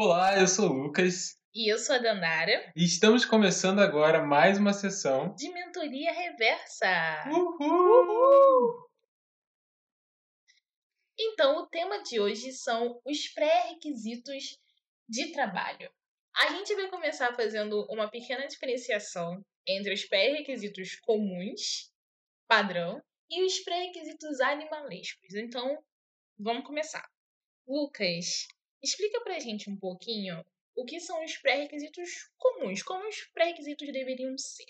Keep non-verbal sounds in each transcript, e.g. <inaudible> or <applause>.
Olá, eu sou o Lucas E eu sou a Dandara, e estamos começando agora mais uma sessão. de Mentoria Reversa. Uhul! Então, o tema de hoje são os pré-requisitos de trabalho. A gente vai começar fazendo uma pequena diferenciação entre os pré-requisitos comuns, padrão, e os pré-requisitos animalescos. Então, vamos começar. Lucas, explica pra gente um pouquinho o que são os pré-requisitos comuns, como os pré-requisitos deveriam ser.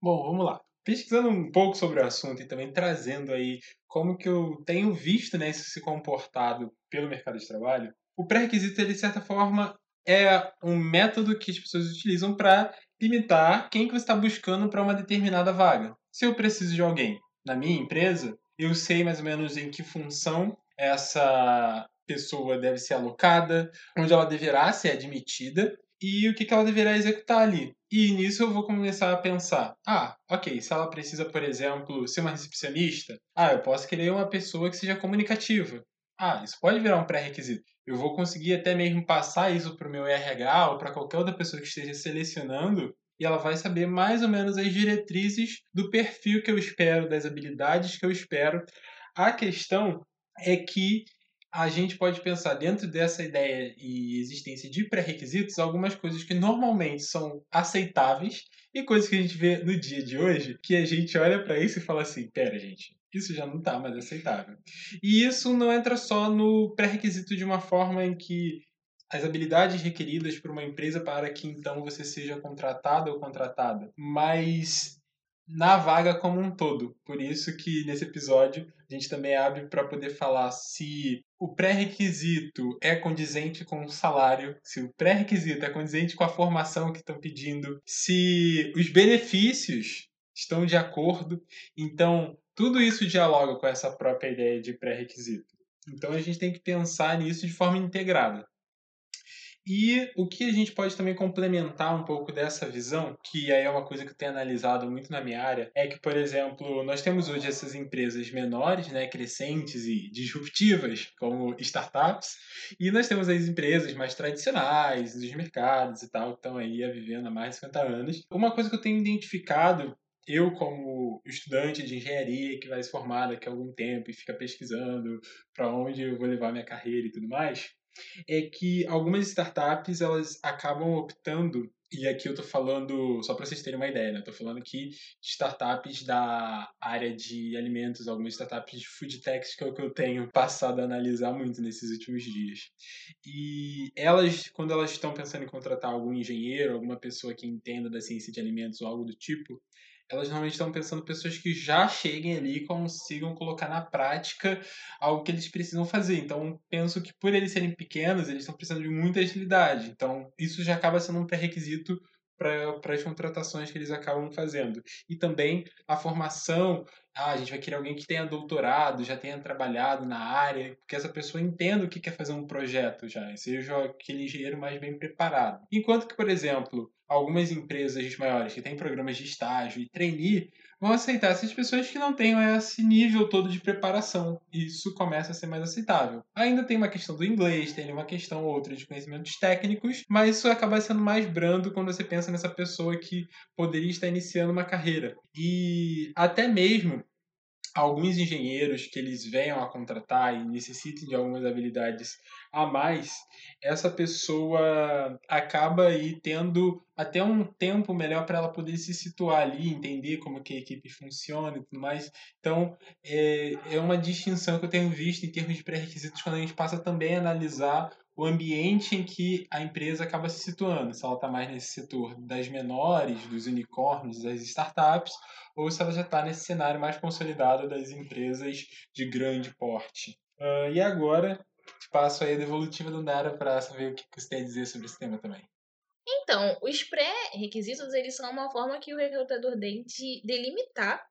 Bom, vamos lá. Pesquisando um pouco sobre o assunto e também trazendo aí como que eu tenho visto né, isso se comportado pelo mercado de trabalho, o pré-requisito, de certa forma, é um método que as pessoas utilizam para limitar quem que você está buscando para uma determinada vaga. Se eu preciso de alguém na minha empresa, eu sei mais ou menos em que função essa pessoa deve ser alocada, onde ela deverá ser admitida e o que, ela deverá executar ali. E nisso eu vou começar a pensar: ah, ok, se ela precisa, por exemplo, ser uma recepcionista, ah, eu posso querer uma pessoa que seja comunicativa. Ah, isso pode virar um pré-requisito. Eu vou conseguir até mesmo passar isso para o meu RH ou para qualquer outra pessoa que esteja selecionando e ela vai saber mais ou menos as diretrizes do perfil que eu espero, das habilidades que eu espero. A questão é que a gente pode pensar dentro dessa ideia e existência de pré-requisitos algumas coisas que normalmente são aceitáveis e coisas que a gente vê no dia de hoje que a gente olha para isso e fala assim, pera gente, isso já não está mais aceitável. E isso não entra só no pré-requisito de uma forma em que as habilidades requeridas por uma empresa para que então você seja contratado ou contratada, mas na vaga como um todo. Por isso que nesse episódio a gente também abre para poder falar se o pré-requisito é condizente com o salário, se o pré-requisito é condizente com a formação que estão pedindo, se os benefícios estão de acordo. Então, tudo isso dialoga com essa própria ideia de pré-requisito. Então, a gente tem que pensar nisso de forma integrada. E o que a gente pode também complementar um pouco dessa visão, que aí é uma coisa que eu tenho analisado muito na minha área, é que, por exemplo, nós temos hoje essas empresas menores, né, crescentes e disruptivas, como startups, e nós temos as empresas mais tradicionais, dos mercados e tal, que estão aí vivendo há mais de 50 anos. Uma coisa que eu tenho identificado eu, como estudante de engenharia que vai se formar daqui a algum tempo e fica pesquisando para onde eu vou levar minha carreira e tudo mais, é que algumas startups elas acabam optando e aqui eu tô falando, só para vocês terem uma ideia, né? Tô falando aqui de startups da área de alimentos, algumas startups de food techs que é o que eu tenho passado a analisar muito nesses últimos dias. E elas, quando elas estão pensando em contratar algum engenheiro, alguma pessoa que entenda da ciência de alimentos ou algo do tipo, elas normalmente estão pensando pessoas que já cheguem ali e consigam colocar na prática algo que eles precisam fazer. Então, penso que por eles serem pequenos, eles estão precisando de muita agilidade. Então, isso já acaba sendo um pré-requisito para as contratações que eles acabam fazendo. E também a formação, ah, a gente vai querer alguém que tenha doutorado, já tenha trabalhado na área, que essa pessoa entenda o que quer fazer um projeto já, seja aquele engenheiro mais bem preparado. Enquanto que, por exemplo, algumas empresas maiores que têm programas de estágio e trainee vão aceitar essas pessoas que não tenham esse nível todo de preparação. Isso começa a ser mais aceitável. Ainda tem uma questão do inglês, tem uma questão ou outra de conhecimentos técnicos, mas isso acaba sendo mais brando quando você pensa nessa pessoa que poderia estar iniciando uma carreira. E até mesmo alguns engenheiros que eles venham a contratar e necessitem de algumas habilidades a mais, essa pessoa acaba aí tendo até um tempo melhor para ela poder se situar ali, entender como que a equipe funciona e tudo mais. Então, é, é uma distinção que eu tenho visto em termos de pré-requisitos quando a gente passa também a analisar o ambiente em que a empresa acaba se situando. Se ela está mais nesse setor das menores, dos unicórnios, das startups, ou se ela já está nesse cenário mais consolidado das empresas de grande porte. Uh, e agora, passo aí a devolutiva do Nara para saber o que você tem a dizer sobre esse tema também. Então, os pré-requisitos, eles são uma forma que o recrutador tem de delimitar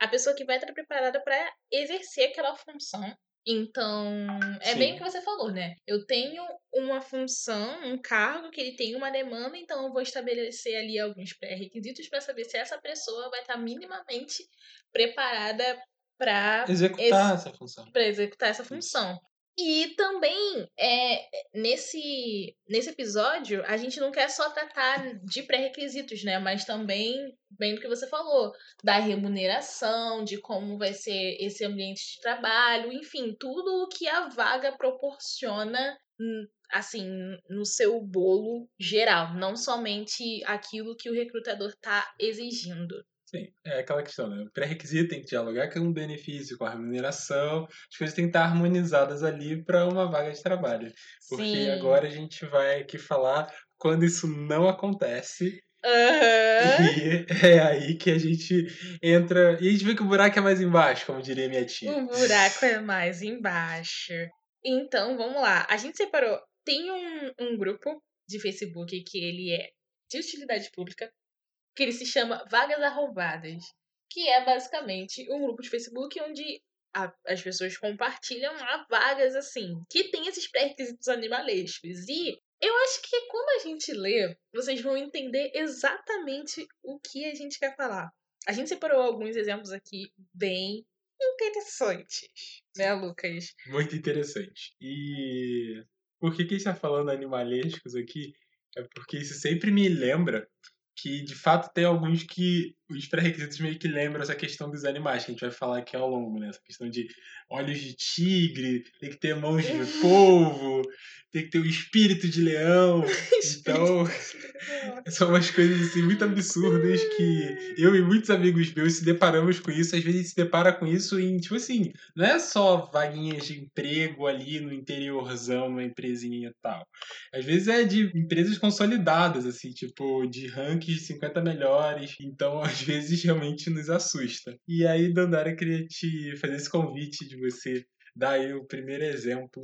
a pessoa que vai estar preparada para exercer aquela função então, é Sim. bem o que você falou, né? Eu tenho uma função, um cargo que ele tem uma demanda, então eu vou estabelecer ali alguns pré-requisitos para saber se essa pessoa vai estar minimamente preparada para executar essa função. Para executar essa função. E também, é, nesse, nesse episódio, a gente não quer só tratar de pré-requisitos, né? Mas também, bem do que você falou, da remuneração, de como vai ser esse ambiente de trabalho, enfim, tudo o que a vaga proporciona, hum, assim, no seu bolo geral, não somente aquilo que o recrutador está exigindo. Sim, é aquela questão, né? O pré-requisito tem que dialogar com o benefício, com a remuneração, as coisas têm que estar harmonizadas ali para uma vaga de trabalho. Porque Sim. agora a gente vai aqui falar quando isso não acontece. Aham. E <laughs> é aí que a gente entra. E a gente vê que o buraco é mais embaixo, como diria minha tia. O buraco é mais embaixo. Então, vamos lá. A gente separou. Tem um, um grupo de Facebook que ele é de utilidade pública, que ele se chama Vagas Arrombadas, que é basicamente um grupo de Facebook onde a- as pessoas compartilham lá vagas assim, que tem esses pré-requisitos animalescos. E eu acho que quando a gente lê, vocês vão entender exatamente o que a gente quer falar. A gente separou alguns exemplos aqui bem interessantes, né, Lucas? Muito interessante. E por que, que a gente está falando animalescos aqui? É porque isso sempre me lembra que, de fato, tem alguns que os pré-requisitos meio que lembram essa questão dos animais, que a gente vai falar aqui ao longo, né? Essa questão de olhos de tigre, tem que ter mãos de polvo, tem que ter o espírito de leão. <laughs> Então, <laughs> são umas coisas assim muito absurdas que eu e muitos amigos meus se deparamos com isso. Às vezes se depara com isso em, tipo assim, não é só vaguinhas de emprego ali no interiorzão, numa empresinha e tal. Às vezes é de empresas consolidadas, assim, tipo, de rankings de 50 melhores. Então, <laughs> às vezes, realmente nos assusta. E aí, Dandara, eu queria te fazer esse convite de você dar aí o primeiro exemplo.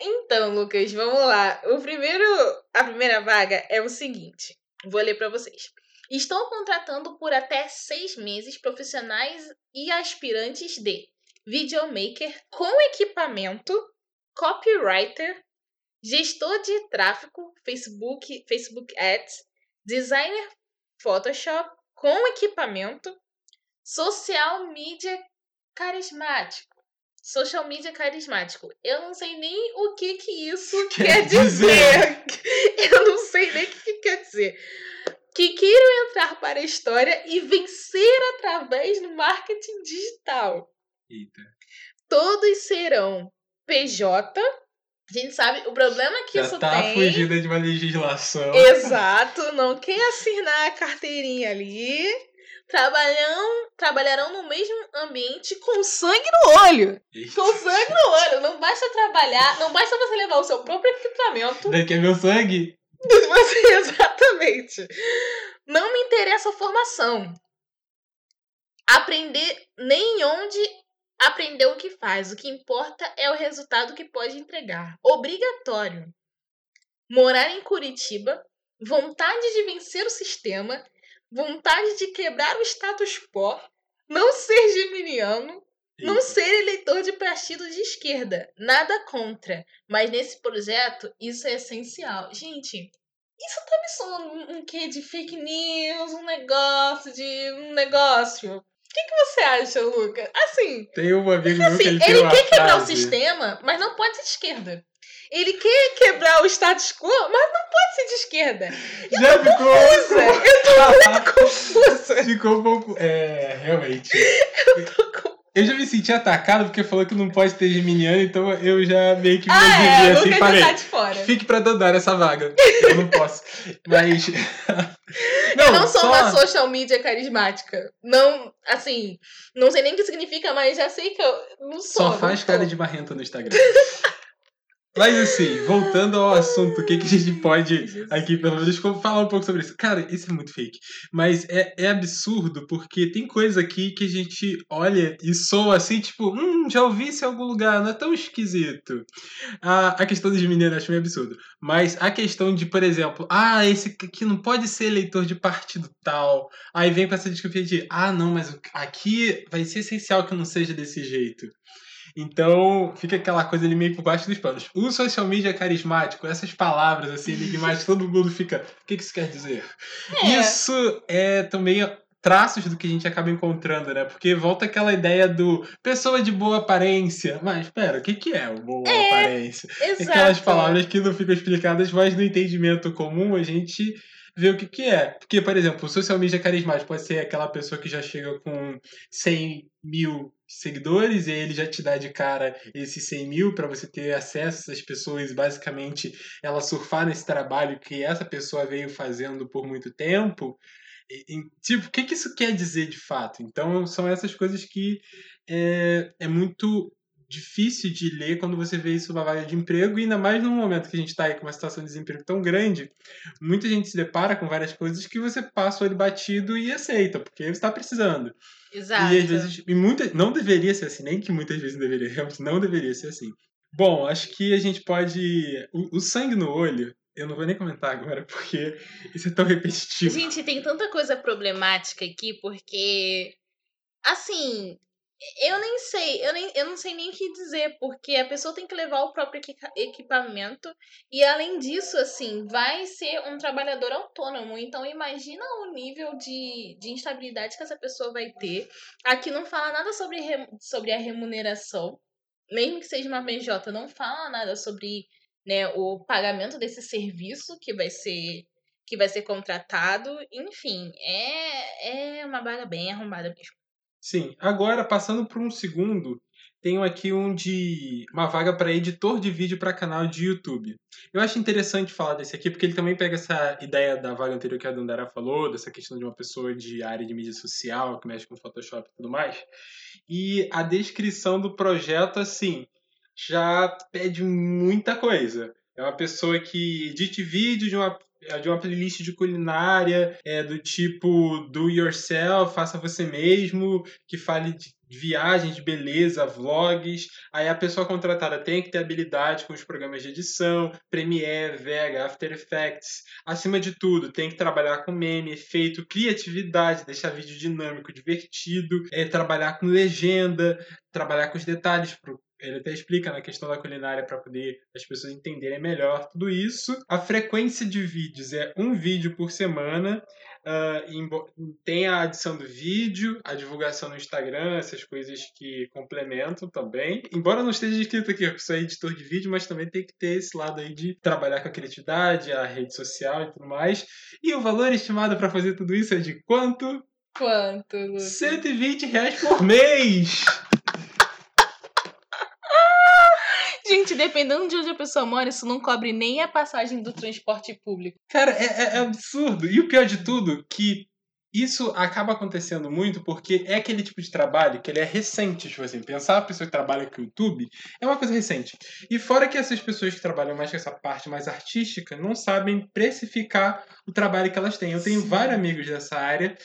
Então, Lucas, vamos lá. O primeiro, a primeira vaga é o seguinte. Vou ler para vocês. Estão contratando por até seis meses profissionais e aspirantes de videomaker com equipamento, copywriter, gestor de tráfego, Facebook, Facebook Ads, designer Photoshop com equipamento, social media carismático. Social media carismático. Eu não sei nem o que que isso <laughs> Quer quer, dizer. dizer. <laughs> Eu não sei nem o que, que quer dizer. Que queiram entrar para a história e vencer através do marketing digital. Eita. Todos serão PJ. A gente sabe o problema que Já isso tá tem. fugida de uma legislação. Exato, não quer assinar a carteirinha ali. Trabalham, trabalharão no mesmo ambiente com sangue no olho. Eita. Com sangue no olho. Não basta trabalhar, não basta você levar o seu próprio equipamento. Daí quer meu sangue? <laughs> Você, exatamente. Não me interessa a formação. Aprender nem onde aprender o que faz. O que importa é o resultado que pode entregar. Obrigatório. Morar em Curitiba, vontade de vencer o sistema, vontade de quebrar o status quo, não ser geminiano, não ser eleitor de partido de esquerda. Nada contra. Mas nesse projeto, isso é essencial. Gente, isso tá me soando um, quê de fake news, um negócio de. um negócio. O que, que você acha, Luca? Assim, Tem um amigo meu assim que ele tem ele uma quer quebrar o frase. sistema, mas não pode ser de esquerda. Ele quer quebrar o status quo, mas não pode ser de esquerda. Já ficou, Confusa! Eu tô muito confusa. ficou um pouco. É, realmente. <laughs> Tô com- Eu já me senti atacado porque falou que não pode ter geminiano, então eu já meio que me Ah, é, assim e falei. de fora. Fique pra Dandara essa vaga. Eu não posso. Mas. <laughs> eu não sou só- uma social media carismática. Não, assim, não sei nem o que significa, mas já sei que eu não sou. Só não faz cara de marrenta no Instagram. <laughs> Mas assim, voltando ao assunto, o que, que a gente pode aqui, pelo menos, falar um pouco sobre isso? Cara, isso é muito fake. Mas é, é absurdo, porque tem coisa aqui que a gente olha e soa assim, tipo, hum, já ouvi isso em algum lugar, não é tão esquisito. A, a questão dos meninos eu acho meio absurdo. Mas a questão de, por exemplo, ah, esse aqui não pode ser eleitor de partido tal. Aí vem com essa desculpa de, ah, não, mas aqui vai ser essencial que não seja desse jeito. Então, fica aquela coisa ali meio por baixo dos panos. O social media carismático, essas palavras assim, enigmáticas, todo mundo fica. O que que isso quer dizer? É. Isso é também traços do que a gente acaba encontrando, né? Porque volta aquela ideia do pessoa de boa aparência. Mas, espera, o que, que é o boa É, aparência? Exato. Aquelas palavras que não ficam explicadas, mas no entendimento comum a gente vê o que, que é. Porque, por exemplo, o social media carismático pode ser aquela pessoa que já chega com 100 mil seguidores e ele já te dá de cara esses 100 mil para você ter acesso essas pessoas e basicamente ela surfar nesse trabalho que essa pessoa veio fazendo por muito tempo. E- e, tipo, o que, que isso quer dizer de fato? Então, são essas coisas que é, é muito difícil de ler quando você vê isso numa vaga de emprego, e ainda mais num momento que a gente está aí com uma situação de desemprego tão grande, muita gente se depara com várias coisas que você passa o olho batido e aceita, porque você está precisando. Exato. E às vezes, e muita, não deveria ser assim, nem que muitas vezes deveria, realmente não deveria ser assim. Bom, acho que a gente pode. O, o sangue no olho, eu não vou nem comentar agora, porque isso é tão repetitivo. Gente, tem tanta coisa problemática aqui, porque. Assim. Eu nem sei, eu, nem, eu não sei nem o que dizer, porque a pessoa tem que levar o próprio equipa- equipamento, e além disso, assim, vai ser um trabalhador autônomo. Então, imagina o nível de, de instabilidade que essa pessoa vai ter. Aqui não fala nada sobre, re- sobre a remuneração, mesmo que seja uma PJ, não fala nada sobre né, o pagamento desse serviço que vai ser que vai ser contratado. Enfim, é, é uma vaga bem arrombada mesmo. Sim, agora passando por um segundo, tenho aqui um de uma vaga para editor de vídeo para canal de YouTube. Eu acho interessante falar desse aqui porque ele também pega essa ideia da vaga anterior que a Dandara falou, dessa questão de uma pessoa de área de mídia social que mexe com Photoshop e tudo mais. E a descrição do projeto assim já pede muita coisa. É uma pessoa que edite vídeo de uma de uma playlist de culinária, é do tipo do yourself, faça você mesmo, que fale de viagens, de beleza, vlogs. Aí a pessoa contratada tem que ter habilidade com os programas de edição, Premiere, Vega, After Effects. Acima de tudo, tem que trabalhar com meme, efeito, criatividade, deixar vídeo dinâmico, divertido, é, trabalhar com legenda, trabalhar com os detalhes pro ele até explica na questão da culinária para poder as pessoas entenderem melhor tudo isso. A frequência de vídeos é um vídeo por semana. Uh, tem a adição do vídeo, a divulgação no Instagram, essas coisas que complementam também. Embora não esteja escrito aqui que eu sou editor de vídeo, mas também tem que ter esse lado aí de trabalhar com a criatividade, a rede social e tudo mais. E o valor estimado para fazer tudo isso é de quanto? Quanto, Lucas? 120 reais por mês! Gente, dependendo de onde a pessoa mora, isso não cobre nem a passagem do transporte público. Cara, é, é, é absurdo. E o pior de tudo, que isso acaba acontecendo muito porque é aquele tipo de trabalho que ele é recente, tipo assim, pensar a pessoa que trabalha com o YouTube é uma coisa recente. E fora que essas pessoas que trabalham mais com essa parte mais artística não sabem precificar o trabalho que elas têm. Eu tenho Sim. vários amigos dessa área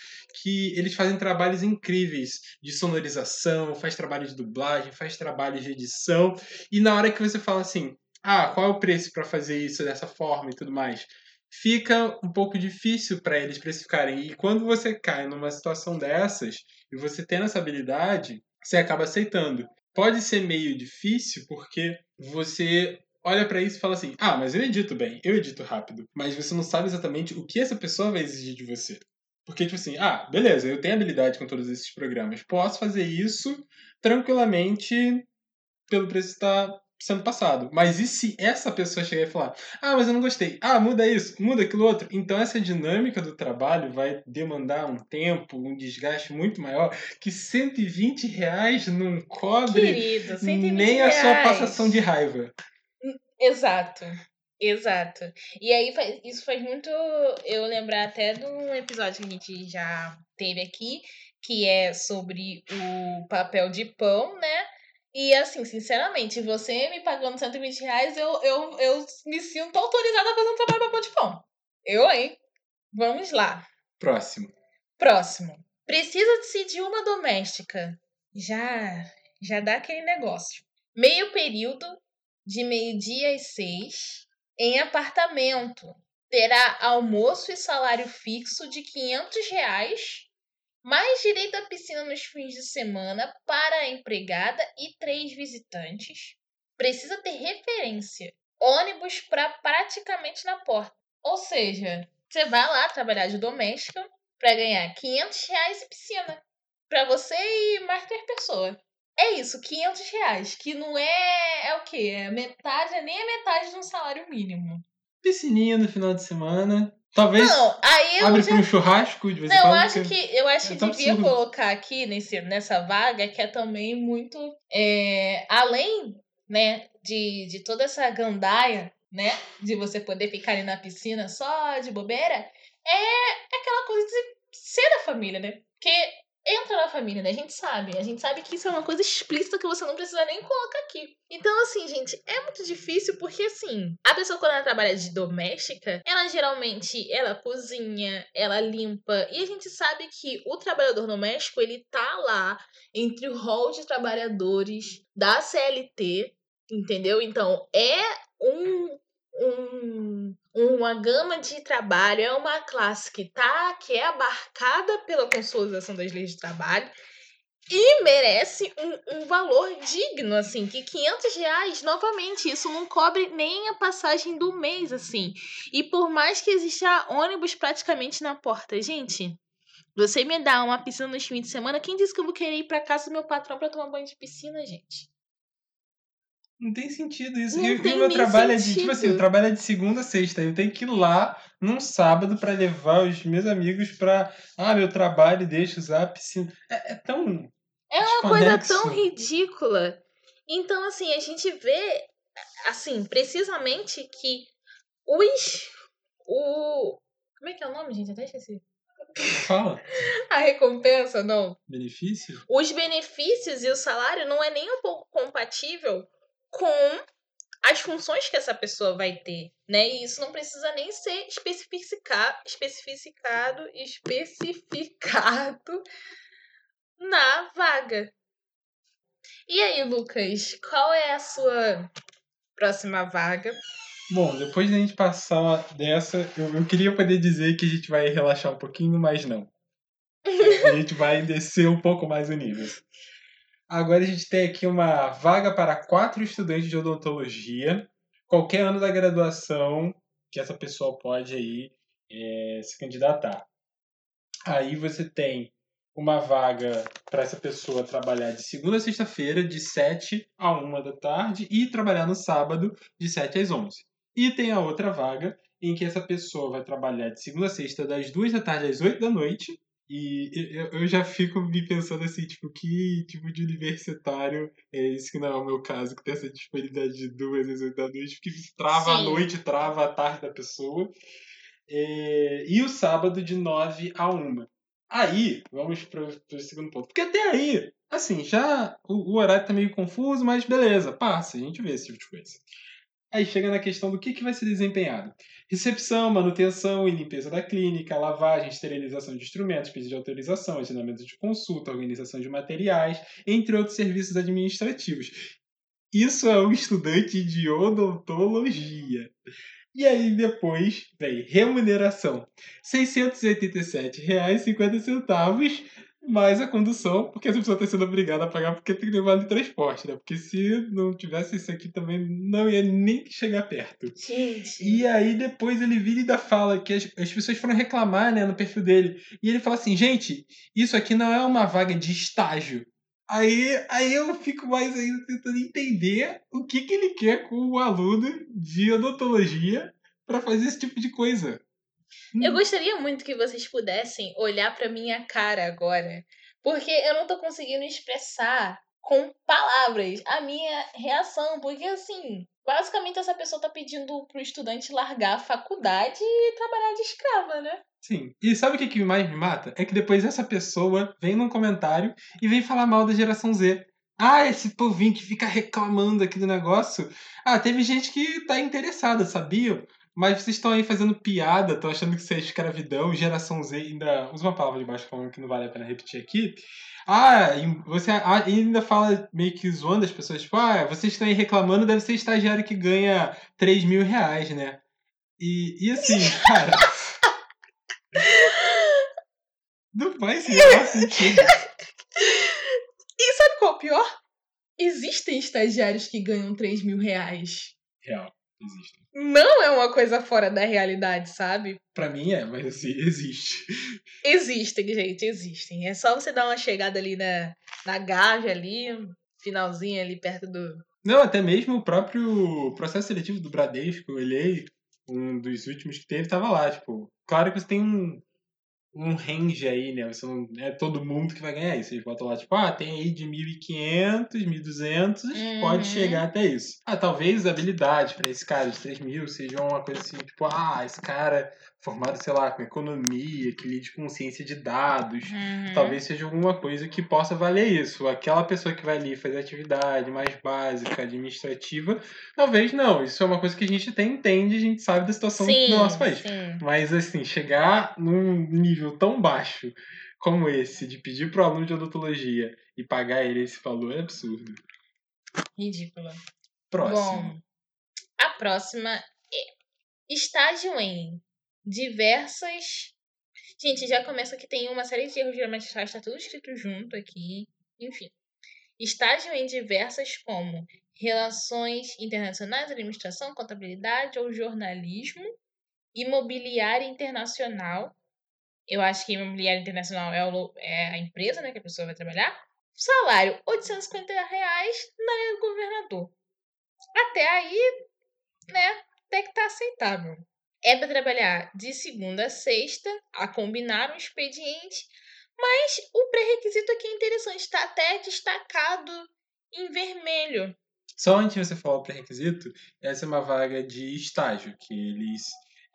que eles fazem trabalhos incríveis de sonorização, faz trabalho de dublagem, faz trabalho de edição, e na hora que você fala assim, ah, qual é o preço para fazer isso dessa forma e tudo mais, fica um pouco difícil para eles precificarem. E quando você cai numa situação dessas e você tem essa habilidade, você acaba aceitando. Pode ser meio difícil porque você olha para isso e fala assim: "Ah, mas eu edito bem, eu edito rápido". Mas você não sabe exatamente o que essa pessoa vai exigir de você. Porque, tipo assim, ah, beleza, eu tenho habilidade com todos esses programas. Posso fazer isso tranquilamente pelo preço que está sendo passado. Mas e se essa pessoa chegar e falar, ah, mas eu não gostei, ah, muda isso, muda aquilo outro. Então essa dinâmica do trabalho vai demandar um tempo, um desgaste muito maior, que 120 reais não cobre Querido, 120 nem a sua passação de raiva. Exato. Exato. E aí isso faz muito eu lembrar até de um episódio que a gente já teve aqui, que é sobre o papel de pão, né? E assim, sinceramente, você me pagando 120 reais, eu, eu, eu me sinto autorizada a fazer um trabalho de papel de pão. Eu, hein? Vamos lá. Próximo. Próximo. Precisa-se de uma doméstica. Já, já dá aquele negócio. Meio período, de meio-dia às seis, em apartamento. Terá almoço e salário fixo de 500 reais, mais direito à piscina nos fins de semana para a empregada e três visitantes. Precisa ter referência. Ônibus para praticamente na porta. Ou seja, você vai lá trabalhar de doméstica, pra ganhar 500 reais e piscina. Pra você e mais três pessoas. É isso, 500 reais. Que não é. É o quê? É metade, é nem a metade de um salário mínimo. Piscininha no final de semana. Talvez Não, aí eu abre já um churrasco de vez em Não, eu quando. acho que eu acho que é tão devia absurdo. colocar aqui nesse, nessa vaga que é também muito é, além né de, de toda essa gandaia né de você poder ficar ali na piscina só de bobeira é aquela coisa de ser da família né porque entra na família né? A gente sabe. A gente sabe que isso é uma coisa explícita que você não precisa nem colocar aqui. Então assim gente é muito difícil porque assim a pessoa quando ela trabalha de doméstica ela geralmente ela cozinha ela limpa. E a gente sabe que o trabalhador doméstico ele tá lá entre o rol de trabalhadores da CLT entendeu? Então é um um, uma gama de trabalho, é uma classe que tá, que é abarcada pela consolidação das leis de trabalho e merece um, um valor digno, assim, que 500 reais, novamente, isso não cobre nem a passagem do mês, assim. E por mais que exista ônibus praticamente na porta, gente, você me dá uma piscina nos fins de semana, quem disse que eu vou querer ir pra casa do meu patrão pra tomar banho de piscina, gente? Não tem sentido isso. Não e, tem o meu trabalho é de, tipo sentido. assim, o trabalho é de segunda a sexta. Eu tenho que ir lá num sábado pra levar os meus amigos pra. Ah, meu trabalho, deixa usar a piscina. É, é tão. É uma coisa tão ridícula. Então, assim, a gente vê, assim, precisamente que os. O. Como é que é o nome, gente? Até esqueci. Fala. <laughs> A recompensa, não. Benefício? Os benefícios e o salário não é nem um pouco compatível com as funções que essa pessoa vai ter, né? E isso não precisa nem ser especificado, especificado, especificado <laughs> na vaga. E aí, Lucas, qual é a sua próxima vaga? Bom, depois da gente passar dessa, eu, eu queria poder dizer que a gente vai relaxar um pouquinho, mas não. <laughs> A gente vai descer um pouco mais o nível. Agora a gente tem aqui uma vaga para quatro estudantes de odontologia. Qualquer ano da graduação que essa pessoa pode aí é, se candidatar. Aí você tem uma vaga para essa pessoa trabalhar de segunda a sexta-feira, de 7 a 1 da tarde, e trabalhar no sábado, de 7 às 11. E tem a outra vaga em que essa pessoa vai trabalhar de segunda a sexta, das 2 da tarde às 8 da noite. E eu, eu já fico me pensando assim, tipo, que tipo de universitário é esse que não é o meu caso, que tem essa disponibilidade de duas às 8 da noite, que trava a Sim. noite, trava a tarde da pessoa. É, e o sábado de 9 a 1. Aí, vamos para o segundo ponto. Porque até aí, assim, já o, o horário tá meio confuso, mas beleza, passa, a gente vê esse tipo de coisa. Aí chega na questão do que, que vai ser desempenhado. Recepção, manutenção e limpeza da clínica, lavagem, esterilização de instrumentos, pedido de autorização, agendamento de consulta, organização de materiais, entre outros serviços administrativos. Isso é um estudante de odontologia. E aí depois vem remuneração. R$ 687,50 mais a condução, porque essa pessoa está sendo obrigada a pagar porque tem que levar de transporte, né? Porque se não tivesse isso aqui também não ia nem chegar perto. Gente. E aí depois ele vira e ainda fala que as, as pessoas foram reclamar, né, no perfil dele. E ele fala assim, gente, isso aqui não é uma vaga de estágio. Aí, aí eu fico mais ainda tentando entender o que, que ele quer com o aluno de odontologia para fazer esse tipo de coisa. Eu gostaria muito que vocês pudessem olhar pra minha cara agora, porque eu não tô conseguindo expressar com palavras a minha reação, porque assim, basicamente essa pessoa tá pedindo pro estudante largar a faculdade e trabalhar de escrava, né? Sim. E sabe o que, que mais me mata? É que depois essa pessoa vem num comentário e vem falar mal da geração Z. Ah, esse povinho que fica reclamando aqui do negócio. Ah, teve gente que tá interessada, sabia? Mas vocês estão aí fazendo piada, estão achando que isso é escravidão, geração Z, ainda usa uma palavra de baixo falando que não vale a pena repetir aqui. Ah, você ah, ainda fala meio que zoando as pessoas, tipo, ah, vocês estão aí reclamando, deve ser estagiário que ganha 3 mil reais, né? E, e assim, <laughs> cara. não faz sentido. E sabe qual é o pior? Existem estagiários que ganham 3 mil reais. Real. Existem. Não é uma coisa fora da realidade, sabe? Pra mim é, mas assim, <laughs> existe. Existem, gente, existem. É só você dar uma chegada ali na, na Gávea ali, finalzinho ali perto do. Não, até mesmo o próprio processo seletivo do Bradesco, eu olhei, um dos últimos que teve, tava lá, tipo, claro que você tem um, um range aí, né? Você não é todo mundo que vai ganhar isso. Eles botam lá, tipo, ah, tem aí de 1.500, 1.200, Uhum. pode chegar até isso. Ah, talvez a habilidade para esse cara de 3 mil seja uma coisa assim, tipo, ah, esse cara formado, sei lá, com economia, que lide com ciência de dados. Uhum. Talvez seja alguma coisa que possa valer isso. Aquela pessoa que vai ali fazer atividade mais básica, administrativa, talvez não. Isso é uma coisa que a gente até entende, a gente sabe da situação Sim, do nosso país. sim. Mas assim, chegar num nível tão baixo como esse, de pedir pro aluno de odontologia e pagar ele esse valor, é absurdo. Ridícula. Próximo. Bom, a próxima é estágio em diversas. Gente, já começa que tem uma série de erros gramatical, está tudo escrito junto aqui. Enfim. Estágio em diversas como relações internacionais, administração, contabilidade ou jornalismo, imobiliária internacional. Eu acho que imobiliária internacional é, o é a empresa né, que a pessoa vai trabalhar. Salário, 850 reais na linha do governador. Até aí, né, até que tá aceitável. É para trabalhar de segunda a sexta, a combinar um expediente, mas o pré-requisito aqui é interessante, está até destacado em vermelho. Só antes de você falar o pré-requisito, essa é uma vaga de estágio, que eles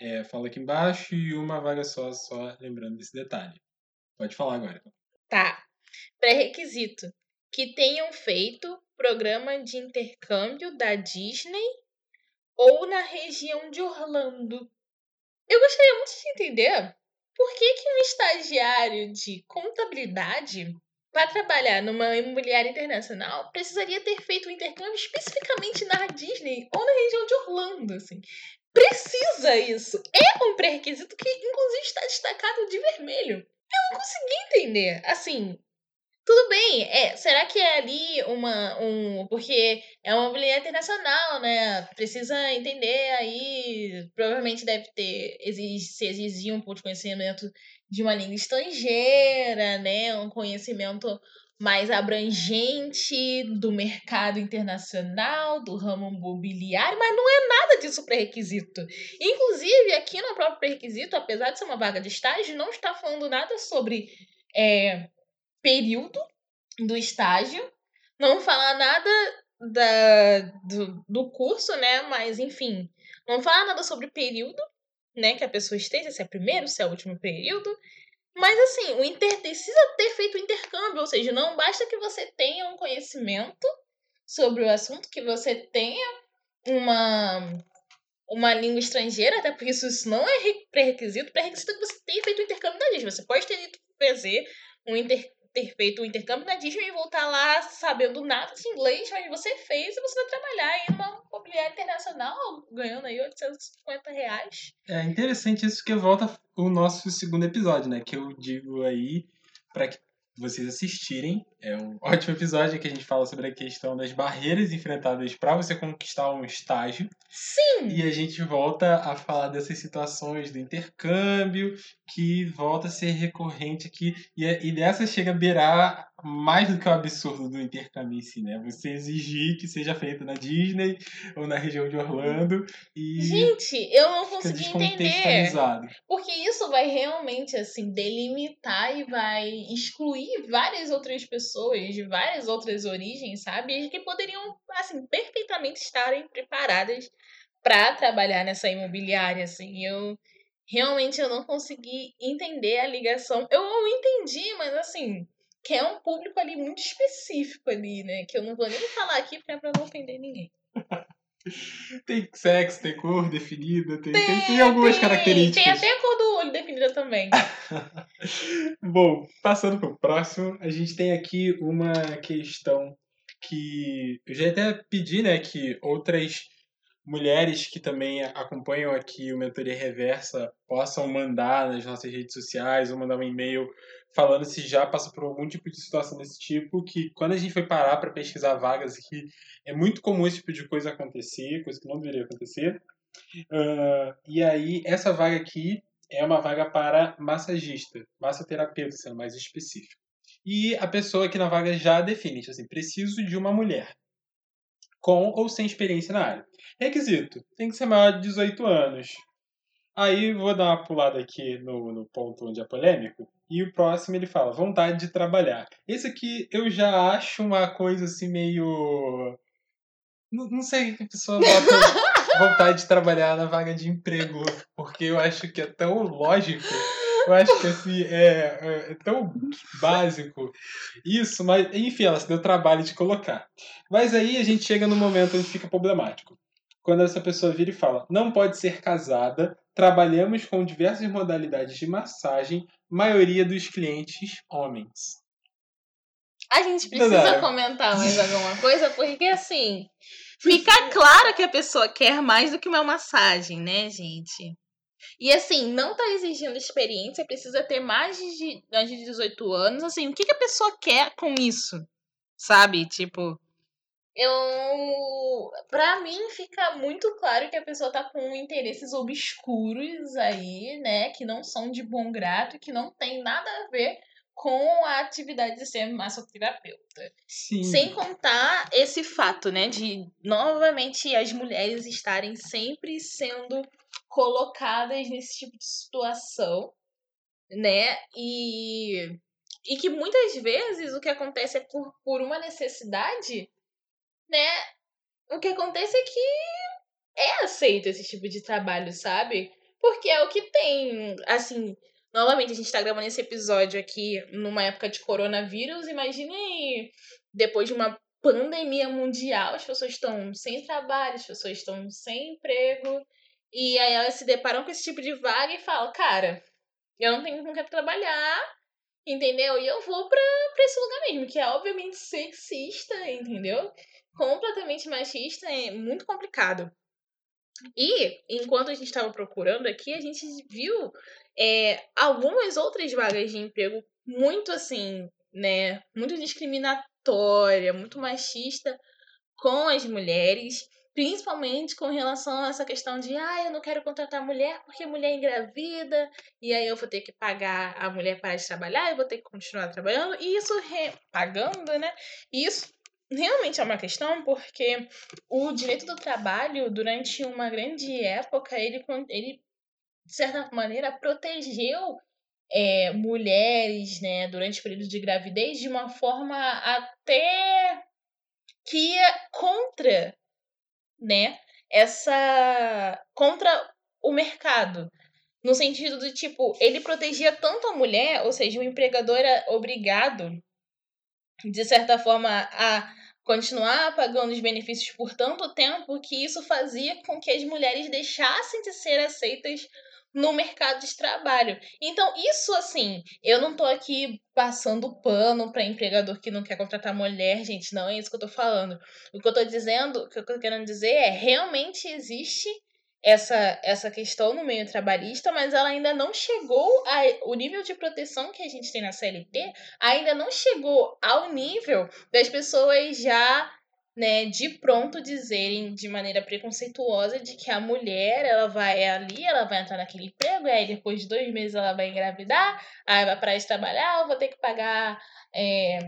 é, falam aqui embaixo e uma vaga só, só lembrando desse detalhe. Pode falar agora. Tá. Pré-requisito: que tenham feito programa de intercâmbio da Disney ou na região de Orlando. Eu gostaria muito de entender por que, que um estagiário de contabilidade para trabalhar numa imobiliária internacional precisaria ter feito um intercâmbio especificamente na Disney ou na região de Orlando, assim. Precisa isso. É um pré-requisito que, inclusive, está destacado de vermelho. Eu não consegui entender. Assim, tudo bem. É, será que é ali uma. Um, porque é uma imobiliária internacional, né? Precisa entender aí. Provavelmente deve ter. Exige, se exigir um pouco de conhecimento de uma língua estrangeira, né? Um conhecimento mais abrangente do mercado internacional, do ramo imobiliário, mas não é nada disso pré-requisito. Inclusive, aqui no próprio pré-requisito, apesar de ser uma vaga de estágio, não está falando nada sobre é, período do estágio, não fala nada da, do, do curso, né? Mas, enfim, não fala nada sobre período, né? Que a pessoa esteja, se é primeiro, se é o último período. Mas assim, o inter precisa ter feito o intercâmbio, ou seja, não basta que você tenha um conhecimento sobre o assunto, que você tenha uma, uma língua estrangeira, até porque isso, não é re- pré-requisito. Pré-requisito é que você tenha feito o intercâmbio na Disney. Você pode ter ido fazer um inter, ter feito o intercâmbio na Disney e voltar lá sabendo nada de inglês, mas você fez e você vai trabalhar aí numa imobiliária internacional, ganhando aí 850 reais. É interessante isso que volta o nosso segundo episódio, né? Que eu digo aí para que vocês assistirem. É um <laughs> ótimo episódio que a gente fala sobre a questão das barreiras enfrentadas para você conquistar um estágio. Sim! E a gente volta a falar dessas situações do intercâmbio, que volta a ser recorrente aqui. E, é- e dessa chega a beirar mais do que o absurdo do intercâmbio em si, né? Você exigir que seja feito na Disney ou na região de Orlando e Gente, eu não consegui entender. Porque isso vai realmente, assim, delimitar e vai excluir várias outras pessoas de várias outras origens, sabe? Que poderiam, assim, perfeitamente estarem preparadas para trabalhar nessa imobiliária, assim. Eu realmente eu não consegui entender a ligação. Eu não entendi, mas assim, que é um público ali muito específico ali, né? Que eu não vou nem falar aqui pra não ofender ninguém. <laughs> Tem sexo, tem cor definida, tem, tem, tem algumas características. Tem até a cor do olho definida também. <laughs> Bom, passando para o próximo, a gente tem aqui uma questão que eu já até pedi, né, que outras mulheres que também acompanham aqui o Mentoria Reversa possam mandar nas nossas redes sociais ou mandar um e-mail falando se já passou por algum tipo de situação desse tipo, que quando a gente foi parar para pesquisar vagas aqui, é muito comum esse tipo de coisa acontecer, coisa que não deveria acontecer. Uh, e aí, essa vaga aqui é uma vaga para massagista, massoterapeuta, sendo mais específico. E a pessoa aqui na vaga já define, tipo assim, preciso de uma mulher com ou sem experiência na área. Requisito: tem que ser maior de 18 anos. Aí vou dar uma pulada aqui no, no ponto onde é polêmico. E o próximo ele fala: vontade de trabalhar. Esse aqui eu já acho uma coisa assim meio. Não, não sei que a pessoa bota <laughs> vontade de trabalhar na vaga de emprego, porque eu acho que é tão lógico eu acho que assim, é, é, é, tão básico isso, mas enfim, ela se deu trabalho de colocar. Mas aí a gente chega no momento onde fica problemático. Quando essa pessoa vira e fala: não pode ser casada, trabalhamos com diversas modalidades de massagem, maioria dos clientes homens. A gente precisa comentar mais <laughs> alguma coisa, porque assim, fica claro que a pessoa quer mais do que uma massagem, né, gente? E assim, não tá exigindo experiência, precisa ter mais de, mais de 18 anos. Assim, o que, que a pessoa quer com isso? Sabe? Tipo. Eu. Pra mim fica muito claro que a pessoa tá com interesses obscuros aí, né? Que não são de bom grado, que não tem nada a ver com a atividade de ser massoterapeuta. Sim. Sem contar esse fato, né, de novamente as mulheres estarem sempre sendo colocadas nesse tipo de situação, né? E, e que muitas vezes o que acontece é por, por uma necessidade, né? O que acontece é que é aceito esse tipo de trabalho, sabe? Porque é o que tem, assim, novamente a gente tá gravando esse episódio aqui numa época de coronavírus, imagine depois de uma pandemia mundial, as pessoas estão sem trabalho, as pessoas estão sem emprego, e aí elas se deparam com esse tipo de vaga e falam, cara, eu não tenho não quero trabalhar, entendeu? E eu vou pra, pra esse lugar mesmo, que é obviamente sexista, entendeu? Completamente machista, é muito complicado. E, enquanto a gente estava procurando aqui, a gente viu é, algumas outras vagas de emprego muito assim, né? Muito discriminatória, muito machista com as mulheres. Principalmente com relação a essa questão de, ah, eu não quero contratar mulher porque mulher engravida, e aí eu vou ter que pagar a mulher para de trabalhar, eu vou ter que continuar trabalhando, e isso pagando, né? E isso realmente é uma questão porque o direito do trabalho, durante uma grande época, ele, ele de certa maneira, protegeu é, mulheres, né, durante o período de gravidez, de uma forma até que ia contra né, essa contra o mercado. No sentido de, tipo, ele protegia tanto a mulher, ou seja, o empregador era obrigado, de certa forma, a continuar pagando os benefícios por tanto tempo que isso fazia com que as mulheres deixassem de ser aceitas no mercado de trabalho. Então, isso assim, eu não tô aqui passando pano para empregador que não quer contratar mulher, gente, não é isso que eu tô falando. O que eu tô dizendo, o que eu tô querendo dizer é, realmente existe essa, essa questão no meio trabalhista, mas ela ainda não chegou a, o nível de proteção que a gente tem na CLT ainda não chegou ao nível das pessoas já né, de pronto dizerem de maneira preconceituosa de que a mulher, ela vai ali, ela vai entrar naquele emprego, e aí depois de dois meses ela vai engravidar, aí vai parar de trabalhar, eu vou ter que pagar, é,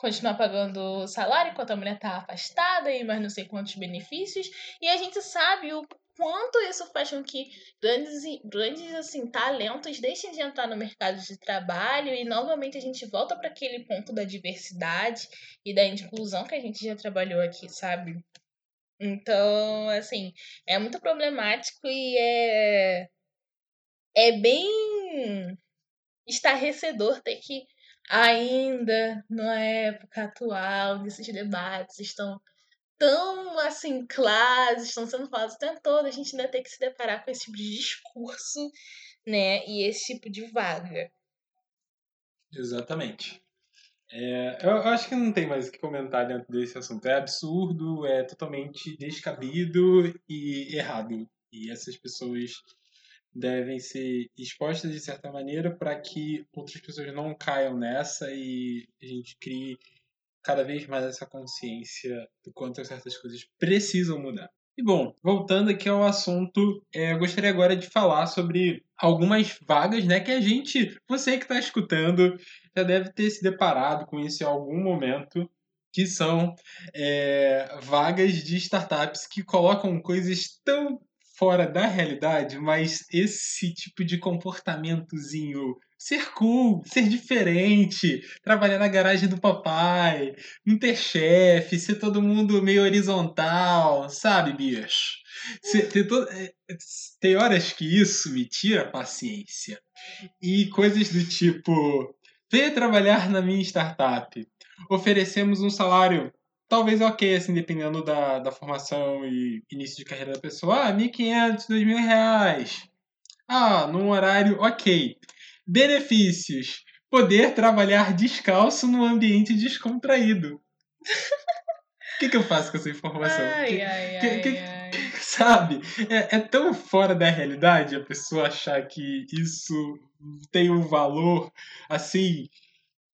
continuar pagando salário enquanto a mulher tá afastada e mais não sei quantos benefícios, e a gente sabe o quanto isso faz com que grandes, grandes assim, talentos deixem de entrar no mercado de trabalho e novamente a gente volta para aquele ponto da diversidade e da inclusão que a gente já trabalhou aqui, sabe? Então, assim, é muito problemático e é, é bem estarrecedor ter que ainda na época atual, esses debates estão tão assim claras, estão sendo faladas o tempo todo, a gente ainda tem que se deparar com esse tipo de discurso, né? E esse tipo de vaga. Exatamente. É, eu acho que não tem mais o que comentar dentro desse assunto. É absurdo, é totalmente descabido e errado. E essas pessoas devem ser expostas de certa maneira para que outras pessoas não caiam nessa e a gente crie cada vez mais essa consciência do quanto certas coisas precisam mudar. E bom, voltando aqui ao assunto, é, eu gostaria agora de falar sobre algumas vagas, né, que a gente, você que está escutando, já deve ter se deparado com isso em algum momento, que são é, vagas de startups que colocam coisas tão fora da realidade, mas esse tipo de comportamentozinho ser cool, ser diferente, trabalhar na garagem do papai, não ter chefe, ser todo mundo meio horizontal, sabe, bicho? To... É, tem horas que isso me tira a paciência. E coisas do tipo: venha trabalhar na minha startup. Oferecemos um salário talvez ok, assim, dependendo da, da formação e início de carreira da pessoa. Ah, 1.500, 2.000 reais. Ah, num horário ok. Benefícios: poder trabalhar descalço num ambiente descontraído. O que, que, eu faço com essa informação? Ai, que, ai, que, ai, que, ai. <laughs> Sabe? É, é, tão fora da realidade a pessoa achar que isso tem um valor assim.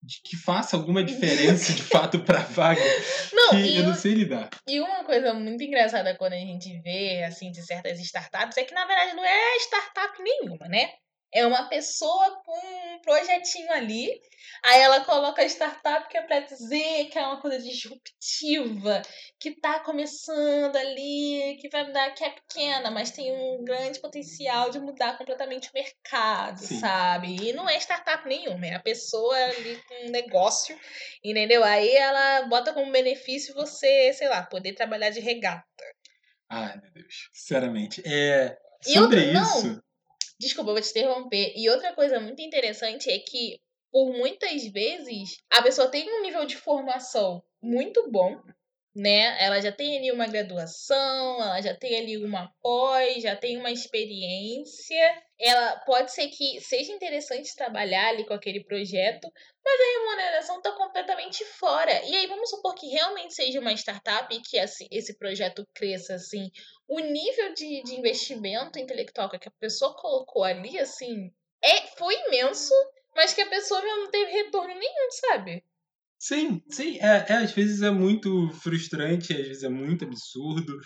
De que faça alguma diferença de fato pra vaga <laughs> Não, que eu não sei lidar. e uma coisa muito engraçada quando a gente vê, assim, de certas startups, é que na verdade não é startup nenhuma, né? É uma pessoa com um projetinho ali, aí ela coloca a startup que é pra dizer que é uma coisa disruptiva, que tá começando ali, que vai mudar, que é pequena, mas tem um grande potencial de mudar completamente o mercado, Sim. sabe? E não é startup nenhuma, é a pessoa ali com um negócio, entendeu? Aí ela bota como benefício você, sei lá, poder trabalhar de regata. Ai, meu Deus. Sinceramente. É, sobre outra- não. isso. Desculpa, vou te interromper. E outra coisa muito interessante é que, por muitas vezes, a pessoa tem um nível de formação muito bom, né? Ela já tem ali uma graduação, ela já tem ali uma pós, já tem uma experiência. Ela pode ser que seja interessante trabalhar ali com aquele projeto, mas a remuneração tá completamente fora. E aí, vamos supor que realmente seja uma startup e que esse, projeto cresça assim o nível de, de investimento intelectual que a pessoa colocou ali, assim, é, foi imenso, mas que a pessoa não teve retorno nenhum, sabe? Sim, sim. É, é, às vezes é muito frustrante, às vezes é muito absurdo.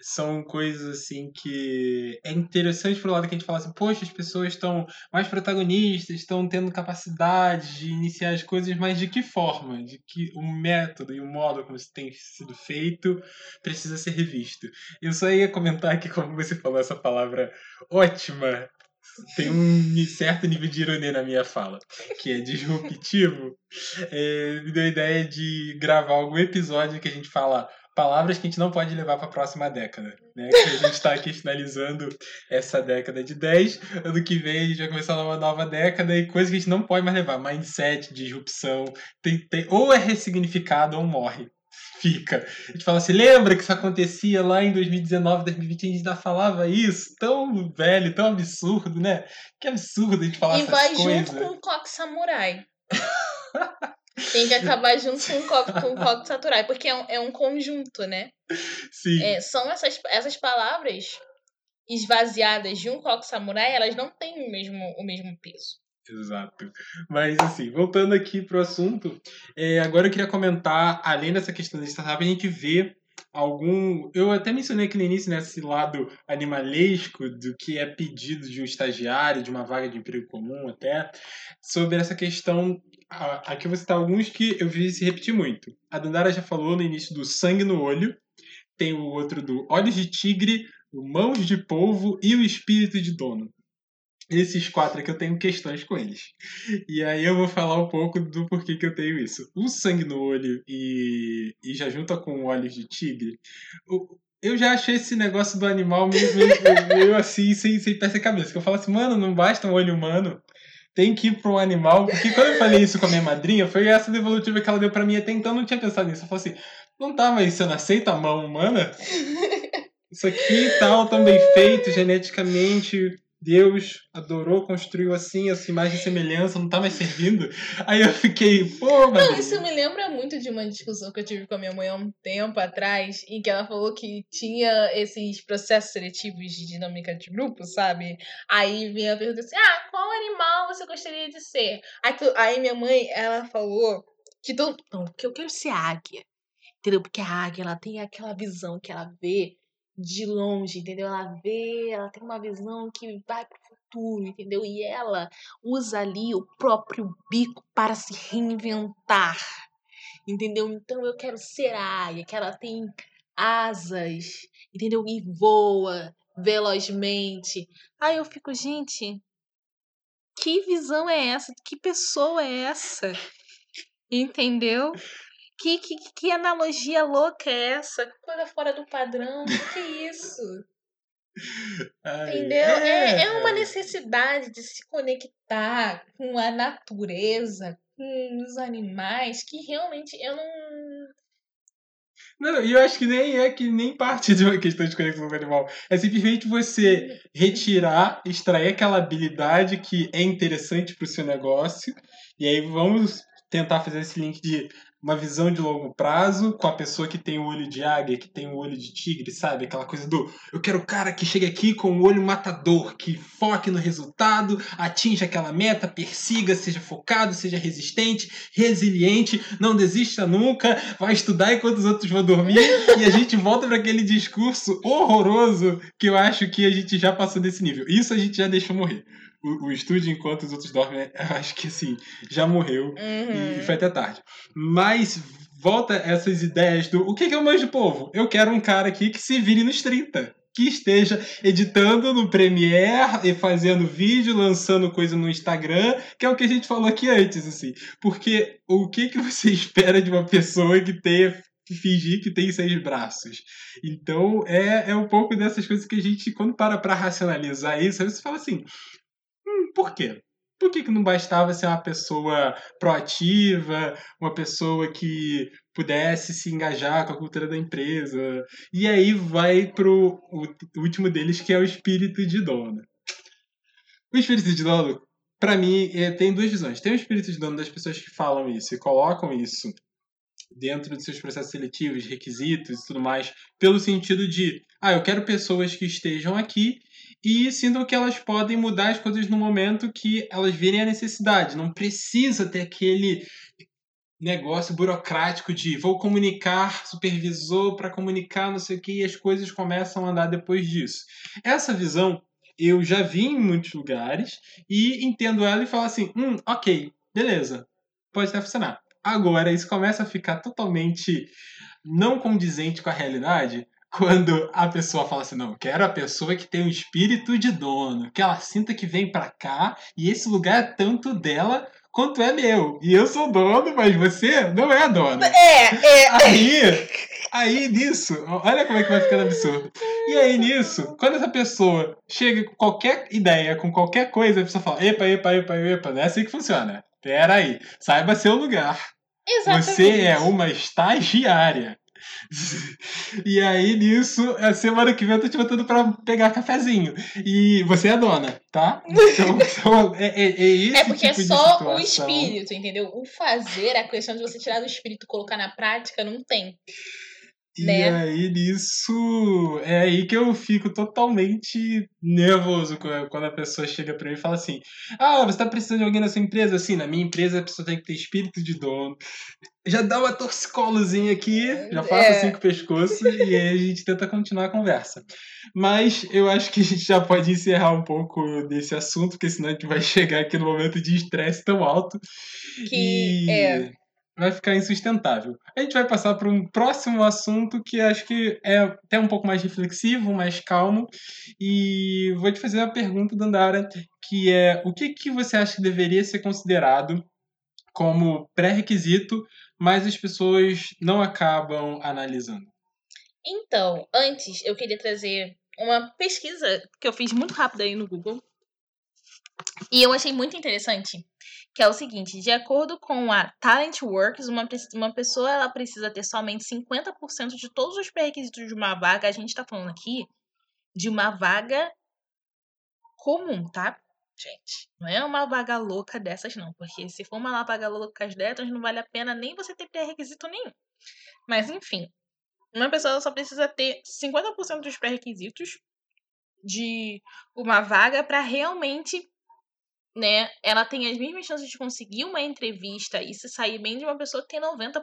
São coisas assim que é interessante pro lado que a gente fala assim, poxa, as pessoas estão mais protagonistas, estão tendo capacidade de iniciar as coisas, mas de que forma? De que o método e o modo como isso tem sido feito precisa ser revisto. Eu só ia comentar que como você falou essa palavra ótima, tem um certo nível de ironia na minha fala, que é disruptivo. É, me deu a ideia de gravar algum episódio que a gente fala palavras que a gente não pode levar para a próxima década. Né? Que a gente está aqui finalizando essa década de 10. Ano que vem a gente vai começar uma nova década e coisas que a gente não pode mais levar. Mindset, disrupção. Tem, tem, ou é ressignificado ou morre. Fica. A gente fala assim, lembra que isso acontecia lá em 2019, 2020, a gente ainda falava isso? Tão velho, tão absurdo, né? Que absurdo a gente falar e essas vai junto com o coque samurai. <laughs> Tem que acabar junto com o coque, com o coque samurai, porque é um, é um conjunto, né? Sim. É, são essas, essas palavras esvaziadas de um coque samurai, elas não têm o mesmo, o mesmo peso. Exato. Mas, assim, voltando aqui pro assunto, é, agora eu queria comentar, além dessa questão da startup, a gente vê algum. Eu até mencionei aqui no início, nesse lado animalesco do que é pedido de um estagiário, de uma vaga de emprego comum, até, sobre essa questão. Aqui eu vou citar alguns que eu vi se repetir muito. A Dandara já falou no início do sangue no olho, tem o outro do olhos de tigre, o mãos de polvo e o espírito de dono. Esses quatro aqui eu tenho questões com eles. E aí eu vou falar um pouco do porquê que eu tenho isso. O sangue no olho e, e já junta com olhos de tigre, o- eu já achei esse negócio do animal meio, meio, meio assim, sem, sem pé sem cabeça. Que eu falo assim, mano, não basta um olho humano. Tem que ir para um animal. Porque quando eu falei isso com a minha madrinha, foi essa devolutiva que ela deu para mim. Até então eu não tinha pensado nisso. Eu falei assim, não tá, mas você não aceita a mão humana? <laughs> Isso aqui e tal, tão bem feito, geneticamente Deus adorou, construiu assim, essa imagem e semelhança, não tá mais servindo. Aí eu fiquei, pô, mas. Não, isso me lembra muito de uma discussão que eu tive com a minha mãe há um tempo atrás, em que ela falou que tinha esses processos seletivos de dinâmica de grupo, sabe? Aí vinha a pergunta assim: ah, qual animal você gostaria de ser? Aí, tu- aí minha mãe, ela falou que todo. Não, que eu quero ser águia. Entendeu? Porque a águia, ela tem aquela visão que ela vê de longe, entendeu? Ela vê, ela tem uma visão que vai pro futuro, entendeu? E ela usa ali o próprio bico para se reinventar, entendeu? Então eu quero ser a águia, que ela tem asas, entendeu? E voa velozmente. Aí eu fico, gente, que visão é essa? Que pessoa é essa? Entendeu? Que, que, que analogia louca é essa? Coisa fora do padrão. Que que é isso? <laughs> Ai, Entendeu? É, é uma é. necessidade de se conectar com a natureza, com os animais, que realmente eu não. Não, e eu acho que nem é que nem parte de uma questão de conexão com o animal. É simplesmente você retirar, extrair aquela habilidade que é interessante para o seu negócio. E aí vamos tentar fazer esse link de uma visão de longo prazo com a pessoa que tem o olho de águia, que tem o olho de tigre, sabe? Aquela coisa do eu quero o cara que chega aqui com o olho matador, que foque no resultado, atinja aquela meta, persiga, seja focado, seja resistente, resiliente, não desista nunca, vai estudar enquanto os outros vão dormir <laughs> e a gente volta para aquele discurso horroroso que eu acho que a gente já passou desse nível. Isso a gente já deixou morrer. O, o estude enquanto os outros dormem, <laughs> eu acho que assim, já morreu e Uhum. foi até tarde. Mas volta essas ideias do o que que é o manjo do povo? Eu quero um cara aqui que se vire nos 30. Que esteja editando no Premiere e fazendo vídeo, lançando coisa no Instagram, que é o que a gente falou aqui antes, assim. Porque o que, que você <laughs> espera de uma pessoa que tenha que fingir que tem seis braços? Então, é, é um pouco dessas coisas que a gente, quando para pra racionalizar isso, você fala assim, hum, por quê? Por que, que não bastava ser uma pessoa proativa, uma pessoa que pudesse se engajar com a cultura da empresa? E aí vai pro último deles, que é o espírito de dono. O espírito de dono, para mim, é, tem duas visões. Tem o espírito de dono das pessoas que falam isso e colocam isso dentro de seus processos seletivos, requisitos e tudo mais, pelo sentido de, ah, eu quero pessoas que estejam aqui e sintam que elas podem mudar as coisas no momento que elas virem a necessidade. Não precisa ter aquele negócio burocrático de vou comunicar supervisor para comunicar não sei o que e as coisas começam a andar depois disso. Essa visão eu já vi em muitos lugares e entendo ela e falo assim, hum, ok, beleza, pode até funcionar. Agora isso começa a ficar totalmente não condizente com a realidade quando a pessoa fala assim, não, eu quero a pessoa que tem um espírito de dono, que ela sinta que vem pra cá e esse lugar é tanto dela quanto é meu. E eu sou dono, mas você não é dona. É, é. Aí, aí nisso, olha como é que vai ficando absurdo. E aí nisso, quando essa pessoa chega com qualquer ideia, com qualquer coisa, a pessoa fala, epa, epa, epa, epa, não é assim que funciona. Pera aí, saiba seu lugar. Exatamente. Você é uma estagiária. <laughs> E aí, nisso, a semana que vem eu tô te botando pra pegar cafezinho. E você é dona, tá? Então, <laughs> então, é, é, é esse É porque tipo é só o espírito, entendeu? O fazer, a questão de você tirar do espírito e colocar na prática, não tem. E né? aí, nisso, é aí que eu fico totalmente nervoso quando a pessoa chega pra mim e fala assim: Ah, você tá precisando de alguém na sua empresa? Assim, na minha empresa a pessoa tem que ter espírito de dono. Já dá uma torcicolozinha aqui, já É. assim com o pescoço e aí a gente tenta continuar a conversa. Mas eu acho que a gente já pode encerrar um pouco desse assunto, porque senão a gente vai <laughs> chegar aqui no momento de estresse tão alto Que e é. Vai ficar insustentável. A gente vai passar para um próximo assunto que acho que é até um pouco mais reflexivo, mais calmo. E vou te fazer uma pergunta, Dandara, que é o que, que você acha que deveria ser considerado como pré-requisito, mas as pessoas não acabam analisando? Então, antes eu queria trazer uma pesquisa que eu fiz muito rápida aí no Google. E eu achei muito interessante, que é o seguinte, de acordo com a Talent Works, uma, uma pessoa ela precisa ter somente 50% de todos os pré-requisitos de uma vaga. A gente tá falando aqui de uma vaga comum, tá? Gente, não é uma vaga louca dessas, não. Porque se for uma vaga louca dessas, não vale a pena nem você ter pré-requisito nenhum. Mas, enfim. Uma pessoa só precisa ter 50% dos pré-requisitos de uma vaga para realmente né, ela tem as mesmas chances de conseguir uma entrevista e se sair bem de uma pessoa que tem 90%.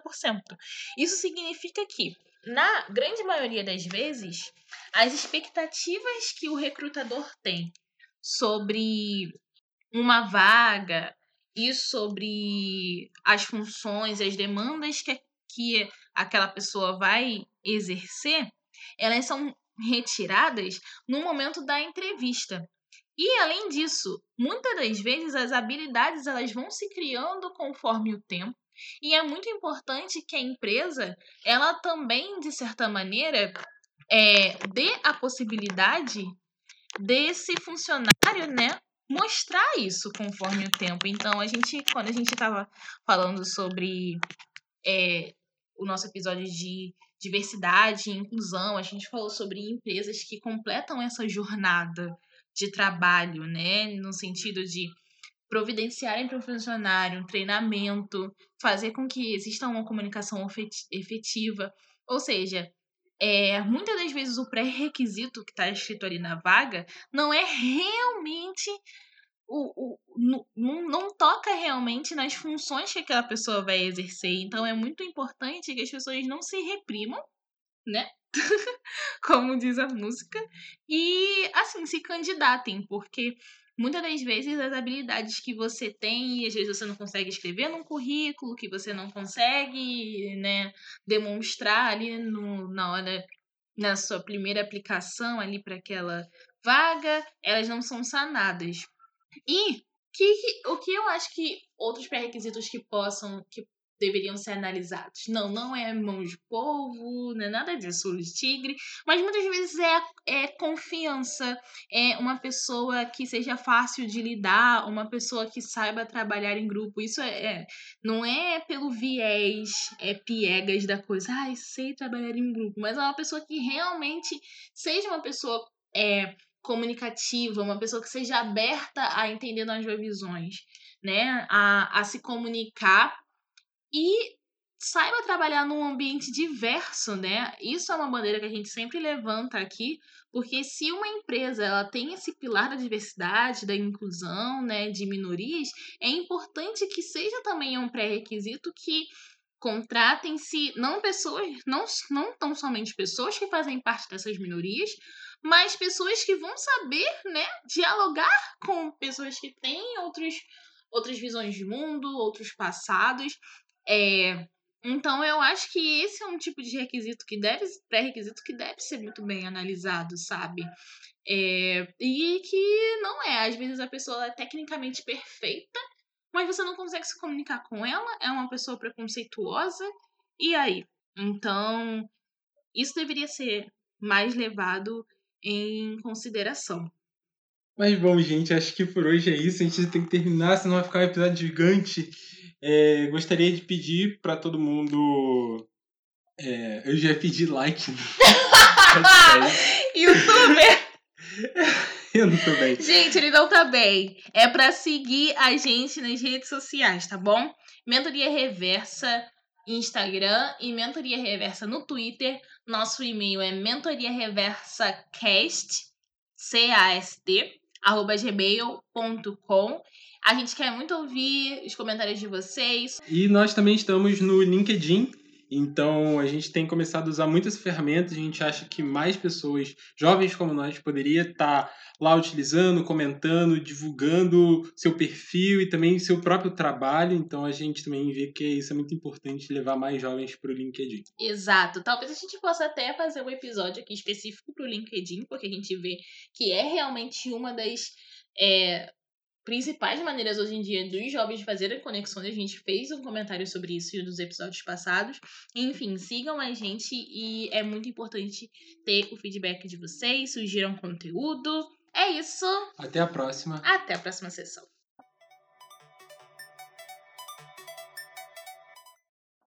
Isso significa que, na grande maioria das vezes, as expectativas que o recrutador tem sobre uma vaga e sobre as funções, as demandas que, que aquela pessoa vai exercer, elas são retiradas no momento da entrevista. E além disso, muitas das vezes as habilidades elas vão se criando conforme o tempo. E é muito importante que a empresa, ela também, de certa maneira, é, dê a possibilidade desse funcionário, né, mostrar isso conforme o tempo. Então, a gente, quando a gente estava falando sobre é, o nosso episódio de diversidade e inclusão, a gente falou sobre empresas que completam essa jornada de trabalho, né? No sentido de providenciarem para o funcionário um treinamento, fazer com que exista uma comunicação efetiva. Ou seja, é, muitas das vezes o pré-requisito que está escrito ali na vaga não é realmente. O, o, não, não toca realmente nas funções que aquela pessoa vai exercer. Então é muito importante que as pessoas não se reprimam, né? <laughs> como diz a música, e assim, se candidatem, porque muitas das vezes as habilidades que você tem, e às vezes você não consegue escrever num currículo, que você não consegue, né, demonstrar ali no, na hora, na sua primeira aplicação ali para aquela vaga, elas não são sanadas. E que, o que eu acho que outros pré-requisitos que possam, que deveriam ser analisados. Não, não é mão de polvo, não é nada disso, olho de tigre, mas muitas vezes é, é confiança, é uma pessoa que seja fácil de lidar, uma pessoa que saiba trabalhar em grupo. Isso é, é não é pelo viés, é piegas da coisa, ai, sei trabalhar em grupo, mas é uma pessoa que realmente seja uma pessoa é, comunicativa, uma pessoa que seja aberta a entender novas visões, né? A, a se comunicar e saiba trabalhar num ambiente diverso, né? Isso é uma bandeira que a gente sempre levanta aqui, porque se uma empresa ela tem esse pilar da diversidade, da inclusão, né, de minorias, é importante que seja também um pré-requisito que contratem-se não pessoas, não, não tão somente pessoas que fazem parte dessas minorias, mas pessoas que vão saber, né, dialogar com pessoas que têm outros outras visões de mundo, outros passados, é, então eu acho que esse é um tipo de requisito que deve, pré-requisito que deve ser muito bem analisado, sabe? É, e que não é, às vezes a pessoa é tecnicamente perfeita, mas você não consegue se comunicar com ela, é uma pessoa preconceituosa, e aí? Então, isso deveria ser mais levado em consideração. Mas bom, gente, acho que por hoje é isso. A gente tem que terminar, senão vai ficar um episódio gigante. É, gostaria de pedir para todo mundo. É, eu já pedi like. <laughs> Youtuber! <laughs> eu não tô bem. Gente, ele não tá bem. É para seguir a gente nas redes sociais, tá bom? Mentoria Reversa Instagram e Mentoria Reversa no Twitter. Nosso e-mail é mentoriareversacast, C-A-S-T, arroba gmail.com. A gente quer muito ouvir os comentários de vocês. E nós também estamos no LinkedIn. Então a gente tem começado a usar muitas ferramentas, a gente acha que mais pessoas, jovens como nós, poderia estar tá lá utilizando, comentando, divulgando seu perfil e também seu próprio trabalho. Então a gente também vê que isso é muito importante levar mais jovens para o LinkedIn. Exato. Talvez a gente possa até fazer um episódio aqui específico para o LinkedIn, porque a gente vê que é realmente uma das é, principais maneiras hoje em dia dos jovens fazerem conexões. A gente fez um comentário sobre isso nos episódios passados. Enfim, sigam a gente e é muito importante ter o feedback de vocês, sugiram conteúdo. É isso. Até a próxima. Até a próxima sessão.